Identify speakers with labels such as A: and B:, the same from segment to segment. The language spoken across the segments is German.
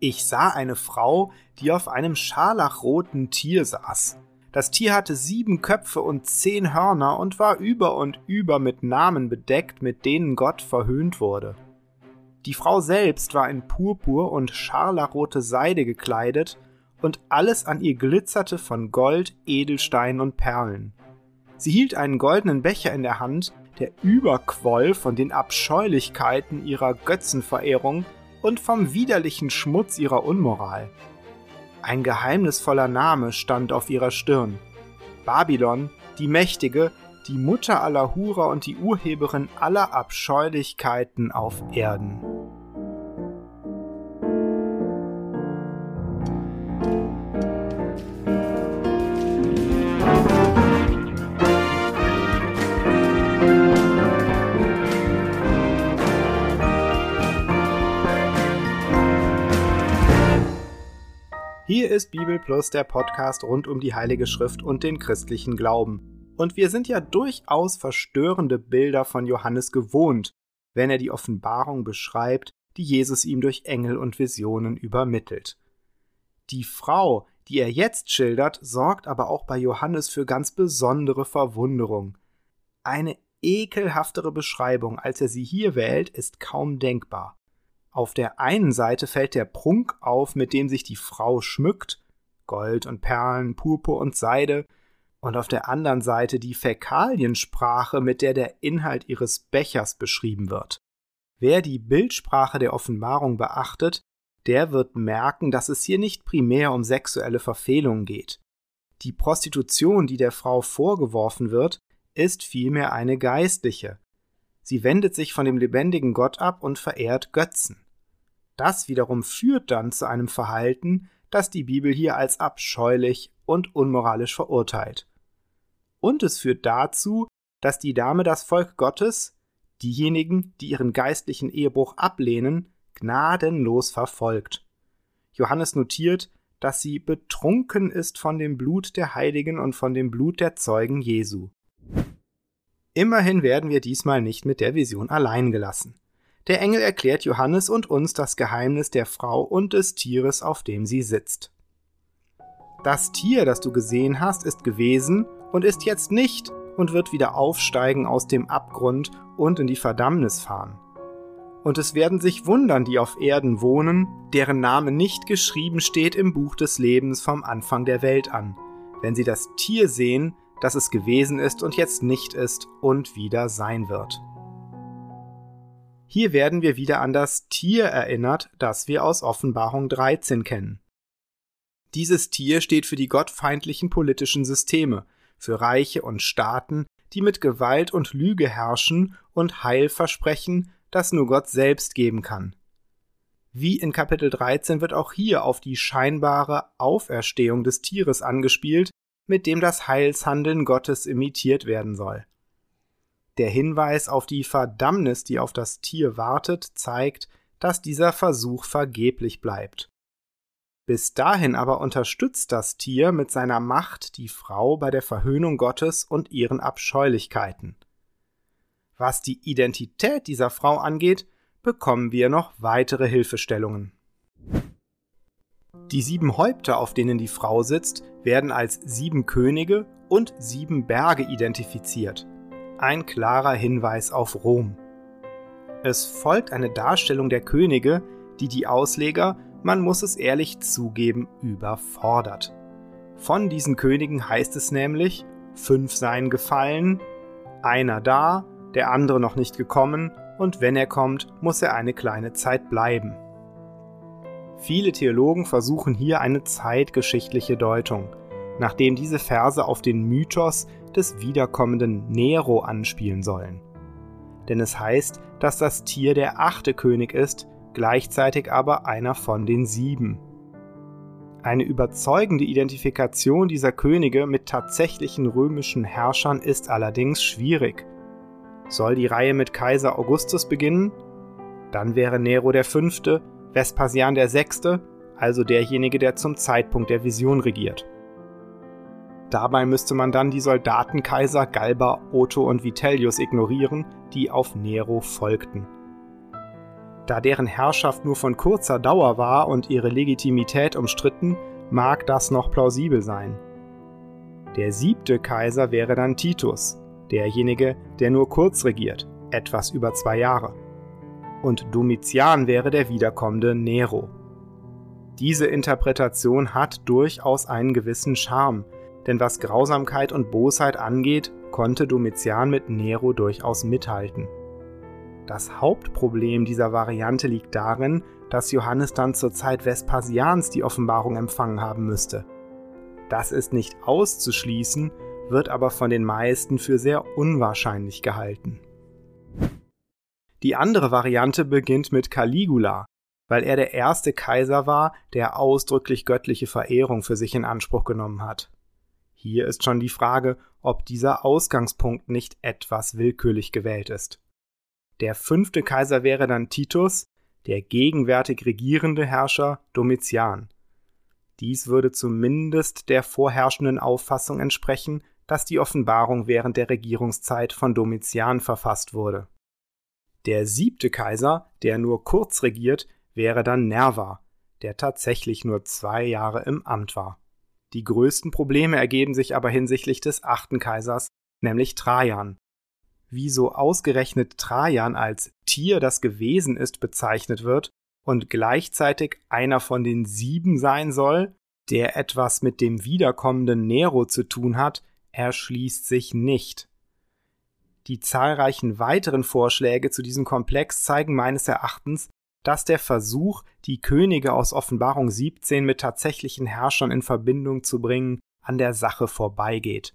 A: Ich sah eine Frau, die auf einem scharlachroten Tier saß. Das Tier hatte sieben Köpfe und zehn Hörner und war über und über mit Namen bedeckt, mit denen Gott verhöhnt wurde. Die Frau selbst war in Purpur und scharlachrote Seide gekleidet, und alles an ihr glitzerte von Gold, Edelstein und Perlen. Sie hielt einen goldenen Becher in der Hand, der überquoll von den Abscheulichkeiten ihrer Götzenverehrung und vom widerlichen Schmutz ihrer Unmoral. Ein geheimnisvoller Name stand auf ihrer Stirn. Babylon, die Mächtige, die Mutter aller Hurer und die Urheberin aller Abscheulichkeiten auf Erden. Hier ist Bibel Plus der Podcast rund um die Heilige Schrift und den christlichen Glauben. Und wir sind ja durchaus verstörende Bilder von Johannes gewohnt, wenn er die Offenbarung beschreibt, die Jesus ihm durch Engel und Visionen übermittelt. Die Frau, die er jetzt schildert, sorgt aber auch bei Johannes für ganz besondere Verwunderung. Eine ekelhaftere Beschreibung, als er sie hier wählt, ist kaum denkbar. Auf der einen Seite fällt der Prunk auf, mit dem sich die Frau schmückt, Gold und Perlen, Purpur und Seide, und auf der anderen Seite die Fäkaliensprache, mit der der Inhalt ihres Bechers beschrieben wird. Wer die Bildsprache der Offenbarung beachtet, der wird merken, dass es hier nicht primär um sexuelle Verfehlungen geht. Die Prostitution, die der Frau vorgeworfen wird, ist vielmehr eine geistliche. Sie wendet sich von dem lebendigen Gott ab und verehrt Götzen. Das wiederum führt dann zu einem Verhalten, das die Bibel hier als abscheulich und unmoralisch verurteilt. Und es führt dazu, dass die Dame das Volk Gottes, diejenigen, die ihren geistlichen Ehebruch ablehnen, gnadenlos verfolgt. Johannes notiert, dass sie betrunken ist von dem Blut der Heiligen und von dem Blut der Zeugen Jesu. Immerhin werden wir diesmal nicht mit der Vision allein gelassen. Der Engel erklärt Johannes und uns das Geheimnis der Frau und des Tieres, auf dem sie sitzt. Das Tier, das du gesehen hast, ist gewesen und ist jetzt nicht und wird wieder aufsteigen aus dem Abgrund und in die Verdammnis fahren. Und es werden sich wundern, die auf Erden wohnen, deren Name nicht geschrieben steht im Buch des Lebens vom Anfang der Welt an, wenn sie das Tier sehen, das es gewesen ist und jetzt nicht ist und wieder sein wird. Hier werden wir wieder an das Tier erinnert, das wir aus Offenbarung 13 kennen. Dieses Tier steht für die gottfeindlichen politischen Systeme, für Reiche und Staaten, die mit Gewalt und Lüge herrschen und Heil versprechen, das nur Gott selbst geben kann. Wie in Kapitel 13 wird auch hier auf die scheinbare Auferstehung des Tieres angespielt, mit dem das Heilshandeln Gottes imitiert werden soll. Der Hinweis auf die Verdammnis, die auf das Tier wartet, zeigt, dass dieser Versuch vergeblich bleibt. Bis dahin aber unterstützt das Tier mit seiner Macht die Frau bei der Verhöhnung Gottes und ihren Abscheulichkeiten. Was die Identität dieser Frau angeht, bekommen wir noch weitere Hilfestellungen. Die sieben Häupter, auf denen die Frau sitzt, werden als sieben Könige und sieben Berge identifiziert ein klarer Hinweis auf Rom. Es folgt eine Darstellung der Könige, die die Ausleger, man muss es ehrlich zugeben, überfordert. Von diesen Königen heißt es nämlich, fünf seien gefallen, einer da, der andere noch nicht gekommen, und wenn er kommt, muss er eine kleine Zeit bleiben. Viele Theologen versuchen hier eine zeitgeschichtliche Deutung, nachdem diese Verse auf den Mythos des wiederkommenden Nero anspielen sollen. Denn es heißt, dass das Tier der achte König ist, gleichzeitig aber einer von den sieben. Eine überzeugende Identifikation dieser Könige mit tatsächlichen römischen Herrschern ist allerdings schwierig. Soll die Reihe mit Kaiser Augustus beginnen? Dann wäre Nero der fünfte, Vespasian sechste, also derjenige, der zum Zeitpunkt der Vision regiert. Dabei müsste man dann die Soldatenkaiser Galba, Otto und Vitellius ignorieren, die auf Nero folgten. Da deren Herrschaft nur von kurzer Dauer war und ihre Legitimität umstritten, mag das noch plausibel sein. Der siebte Kaiser wäre dann Titus, derjenige, der nur kurz regiert, etwas über zwei Jahre. Und Domitian wäre der wiederkommende Nero. Diese Interpretation hat durchaus einen gewissen Charme, denn was Grausamkeit und Bosheit angeht, konnte Domitian mit Nero durchaus mithalten. Das Hauptproblem dieser Variante liegt darin, dass Johannes dann zur Zeit Vespasians die Offenbarung empfangen haben müsste. Das ist nicht auszuschließen, wird aber von den meisten für sehr unwahrscheinlich gehalten. Die andere Variante beginnt mit Caligula, weil er der erste Kaiser war, der ausdrücklich göttliche Verehrung für sich in Anspruch genommen hat. Hier ist schon die Frage, ob dieser Ausgangspunkt nicht etwas willkürlich gewählt ist. Der fünfte Kaiser wäre dann Titus, der gegenwärtig regierende Herrscher Domitian. Dies würde zumindest der vorherrschenden Auffassung entsprechen, dass die Offenbarung während der Regierungszeit von Domitian verfasst wurde. Der siebte Kaiser, der nur kurz regiert, wäre dann Nerva, der tatsächlich nur zwei Jahre im Amt war. Die größten Probleme ergeben sich aber hinsichtlich des achten Kaisers, nämlich Trajan. Wieso ausgerechnet Trajan als Tier, das gewesen ist, bezeichnet wird und gleichzeitig einer von den sieben sein soll, der etwas mit dem wiederkommenden Nero zu tun hat, erschließt sich nicht. Die zahlreichen weiteren Vorschläge zu diesem Komplex zeigen meines Erachtens, dass der Versuch, die Könige aus Offenbarung 17 mit tatsächlichen Herrschern in Verbindung zu bringen, an der Sache vorbeigeht.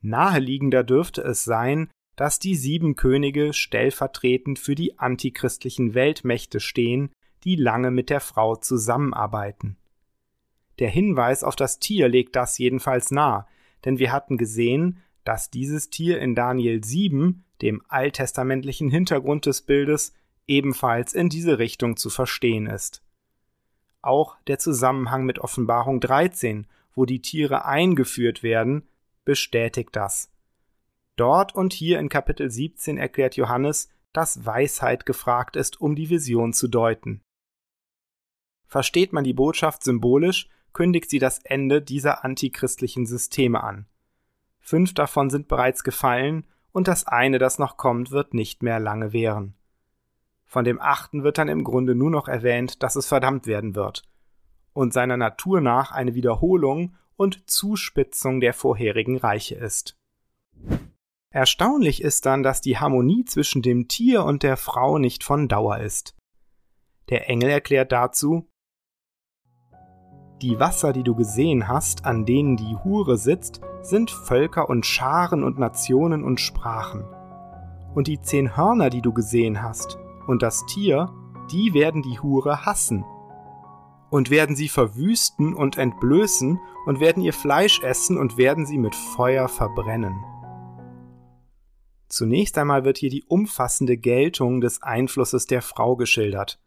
A: Naheliegender dürfte es sein, dass die sieben Könige stellvertretend für die antichristlichen Weltmächte stehen, die lange mit der Frau zusammenarbeiten. Der Hinweis auf das Tier legt das jedenfalls nahe, denn wir hatten gesehen, dass dieses Tier in Daniel 7, dem alttestamentlichen Hintergrund des Bildes, ebenfalls in diese Richtung zu verstehen ist. Auch der Zusammenhang mit Offenbarung 13, wo die Tiere eingeführt werden, bestätigt das. Dort und hier in Kapitel 17 erklärt Johannes, dass Weisheit gefragt ist, um die Vision zu deuten. Versteht man die Botschaft symbolisch, kündigt sie das Ende dieser antichristlichen Systeme an. Fünf davon sind bereits gefallen, und das eine, das noch kommt, wird nicht mehr lange währen. Von dem achten wird dann im Grunde nur noch erwähnt, dass es verdammt werden wird, und seiner Natur nach eine Wiederholung und Zuspitzung der vorherigen Reiche ist. Erstaunlich ist dann, dass die Harmonie zwischen dem Tier und der Frau nicht von Dauer ist. Der Engel erklärt dazu, die Wasser, die du gesehen hast, an denen die Hure sitzt, sind Völker und Scharen und Nationen und Sprachen. Und die zehn Hörner, die du gesehen hast, und das Tier, die werden die Hure hassen und werden sie verwüsten und entblößen und werden ihr Fleisch essen und werden sie mit Feuer verbrennen. Zunächst einmal wird hier die umfassende Geltung des Einflusses der Frau geschildert.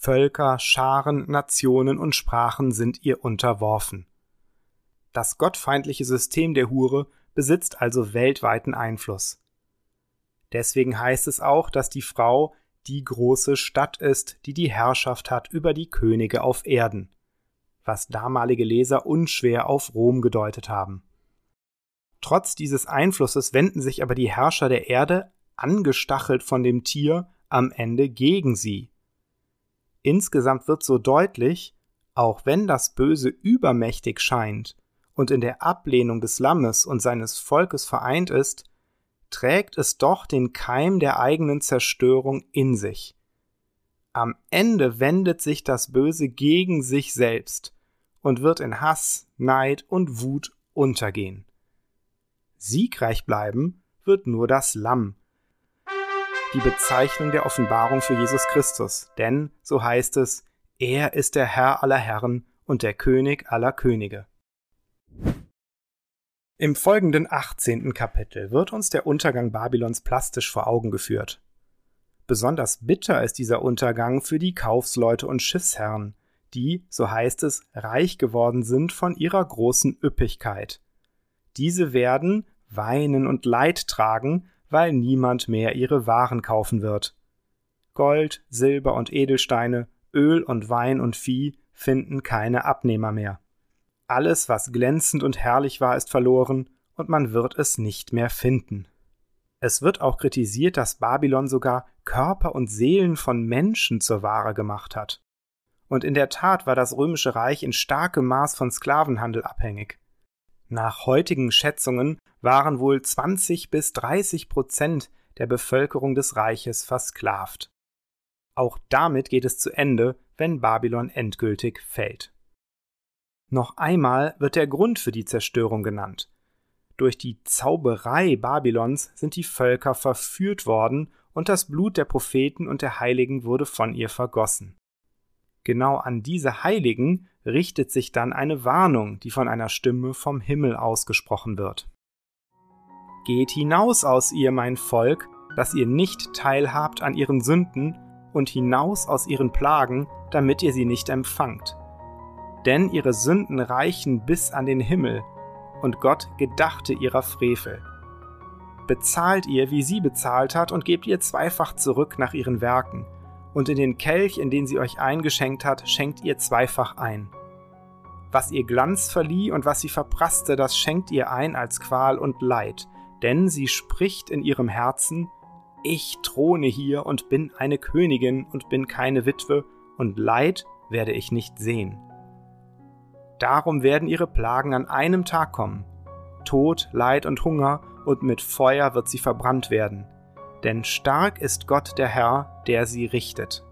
A: Völker, Scharen, Nationen und Sprachen sind ihr unterworfen. Das gottfeindliche System der Hure besitzt also weltweiten Einfluss. Deswegen heißt es auch, dass die Frau die große Stadt ist, die die Herrschaft hat über die Könige auf Erden, was damalige Leser unschwer auf Rom gedeutet haben. Trotz dieses Einflusses wenden sich aber die Herrscher der Erde, angestachelt von dem Tier, am Ende gegen sie. Insgesamt wird so deutlich, auch wenn das Böse übermächtig scheint und in der Ablehnung des Lammes und seines Volkes vereint ist, trägt es doch den Keim der eigenen Zerstörung in sich. Am Ende wendet sich das Böse gegen sich selbst und wird in Hass, Neid und Wut untergehen. Siegreich bleiben wird nur das Lamm, die Bezeichnung der Offenbarung für Jesus Christus, denn, so heißt es, er ist der Herr aller Herren und der König aller Könige. Im folgenden 18. Kapitel wird uns der Untergang Babylons plastisch vor Augen geführt. Besonders bitter ist dieser Untergang für die Kaufsleute und Schiffsherren, die, so heißt es, reich geworden sind von ihrer großen Üppigkeit. Diese werden weinen und Leid tragen, weil niemand mehr ihre Waren kaufen wird. Gold, Silber und Edelsteine, Öl und Wein und Vieh finden keine Abnehmer mehr. Alles, was glänzend und herrlich war, ist verloren, und man wird es nicht mehr finden. Es wird auch kritisiert, dass Babylon sogar Körper und Seelen von Menschen zur Ware gemacht hat. Und in der Tat war das römische Reich in starkem Maß von Sklavenhandel abhängig. Nach heutigen Schätzungen waren wohl 20 bis 30 Prozent der Bevölkerung des Reiches versklavt. Auch damit geht es zu Ende, wenn Babylon endgültig fällt. Noch einmal wird der Grund für die Zerstörung genannt. Durch die Zauberei Babylons sind die Völker verführt worden und das Blut der Propheten und der Heiligen wurde von ihr vergossen. Genau an diese Heiligen richtet sich dann eine Warnung, die von einer Stimme vom Himmel ausgesprochen wird. Geht hinaus aus ihr, mein Volk, dass ihr nicht teilhabt an ihren Sünden, und hinaus aus ihren Plagen, damit ihr sie nicht empfangt. Denn ihre Sünden reichen bis an den Himmel, und Gott gedachte ihrer Frevel. Bezahlt ihr, wie sie bezahlt hat, und gebt ihr zweifach zurück nach ihren Werken, und in den Kelch, in den sie euch eingeschenkt hat, schenkt ihr zweifach ein. Was ihr Glanz verlieh und was sie verprasste, das schenkt ihr ein als Qual und Leid, denn sie spricht in ihrem Herzen, ich throne hier und bin eine Königin und bin keine Witwe, und Leid werde ich nicht sehen. Darum werden ihre Plagen an einem Tag kommen. Tod, Leid und Hunger, und mit Feuer wird sie verbrannt werden. Denn stark ist Gott der Herr, der sie richtet.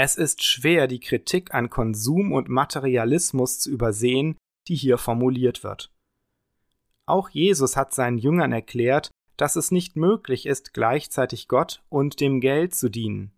A: Es ist schwer, die Kritik an Konsum und Materialismus zu übersehen, die hier formuliert wird. Auch Jesus hat seinen Jüngern erklärt, dass es nicht möglich ist, gleichzeitig Gott und dem Geld zu dienen.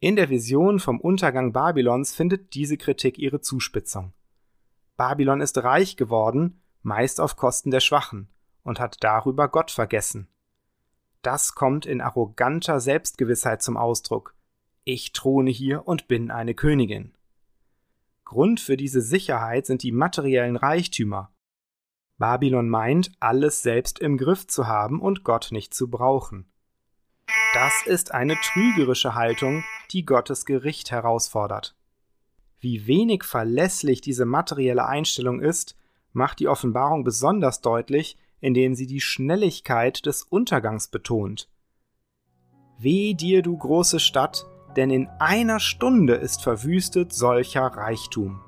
A: In der Vision vom Untergang Babylons findet diese Kritik ihre Zuspitzung. Babylon ist reich geworden, meist auf Kosten der Schwachen, und hat darüber Gott vergessen. Das kommt in arroganter Selbstgewissheit zum Ausdruck. Ich throne hier und bin eine Königin. Grund für diese Sicherheit sind die materiellen Reichtümer. Babylon meint, alles selbst im Griff zu haben und Gott nicht zu brauchen. Das ist eine trügerische Haltung, die Gottes Gericht herausfordert. Wie wenig verlässlich diese materielle Einstellung ist, macht die Offenbarung besonders deutlich, indem sie die Schnelligkeit des Untergangs betont. Weh dir, du große Stadt, denn in einer Stunde ist verwüstet solcher Reichtum.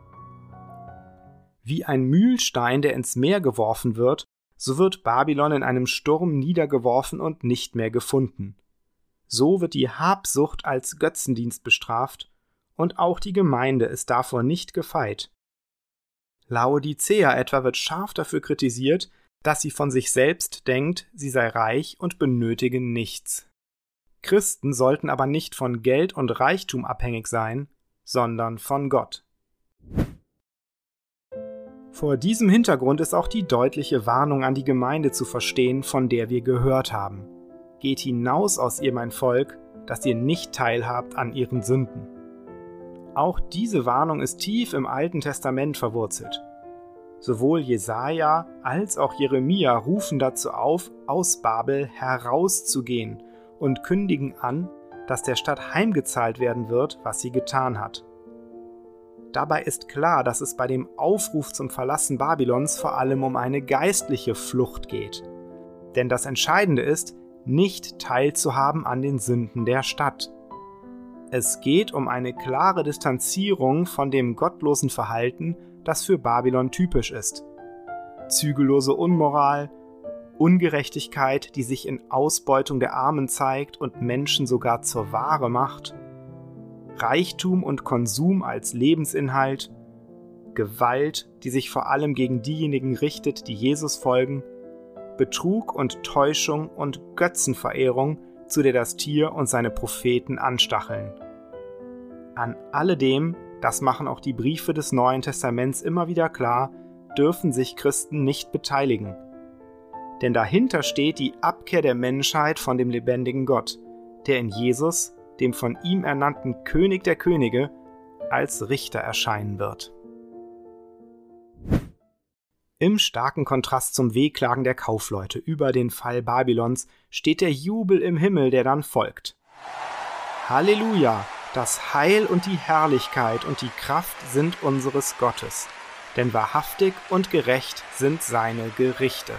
A: Wie ein Mühlstein, der ins Meer geworfen wird, so wird Babylon in einem Sturm niedergeworfen und nicht mehr gefunden. So wird die Habsucht als Götzendienst bestraft, und auch die Gemeinde ist davor nicht gefeit. Laodicea etwa wird scharf dafür kritisiert, dass sie von sich selbst denkt, sie sei reich und benötige nichts. Christen sollten aber nicht von Geld und Reichtum abhängig sein, sondern von Gott. Vor diesem Hintergrund ist auch die deutliche Warnung an die Gemeinde zu verstehen, von der wir gehört haben. Geht hinaus aus ihr, mein Volk, dass ihr nicht teilhabt an ihren Sünden. Auch diese Warnung ist tief im Alten Testament verwurzelt. Sowohl Jesaja als auch Jeremia rufen dazu auf, aus Babel herauszugehen und kündigen an, dass der Stadt heimgezahlt werden wird, was sie getan hat. Dabei ist klar, dass es bei dem Aufruf zum Verlassen Babylons vor allem um eine geistliche Flucht geht. Denn das Entscheidende ist, nicht teilzuhaben an den Sünden der Stadt. Es geht um eine klare Distanzierung von dem gottlosen Verhalten, das für Babylon typisch ist. Zügellose Unmoral, Ungerechtigkeit, die sich in Ausbeutung der Armen zeigt und Menschen sogar zur Ware macht, Reichtum und Konsum als Lebensinhalt, Gewalt, die sich vor allem gegen diejenigen richtet, die Jesus folgen, Betrug und Täuschung und Götzenverehrung, zu der das Tier und seine Propheten anstacheln. An alledem, das machen auch die Briefe des Neuen Testaments immer wieder klar, dürfen sich Christen nicht beteiligen. Denn dahinter steht die Abkehr der Menschheit von dem lebendigen Gott, der in Jesus, dem von ihm ernannten König der Könige, als Richter erscheinen wird. Im starken Kontrast zum Wehklagen der Kaufleute über den Fall Babylons steht der Jubel im Himmel, der dann folgt. Halleluja! Das Heil und die Herrlichkeit und die Kraft sind unseres Gottes, denn wahrhaftig und gerecht sind seine Gerichte.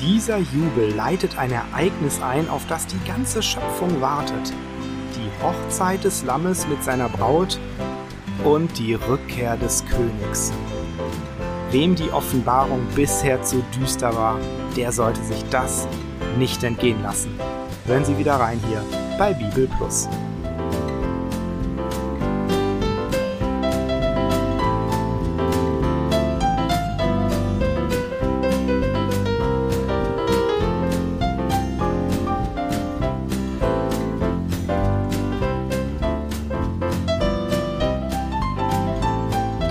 A: Dieser Jubel leitet ein Ereignis ein, auf das die ganze Schöpfung wartet. Die Hochzeit des Lammes mit seiner Braut und die Rückkehr des Königs. Wem die Offenbarung bisher zu düster war, der sollte sich das nicht entgehen lassen. Hören Sie wieder rein hier bei Bibel Plus.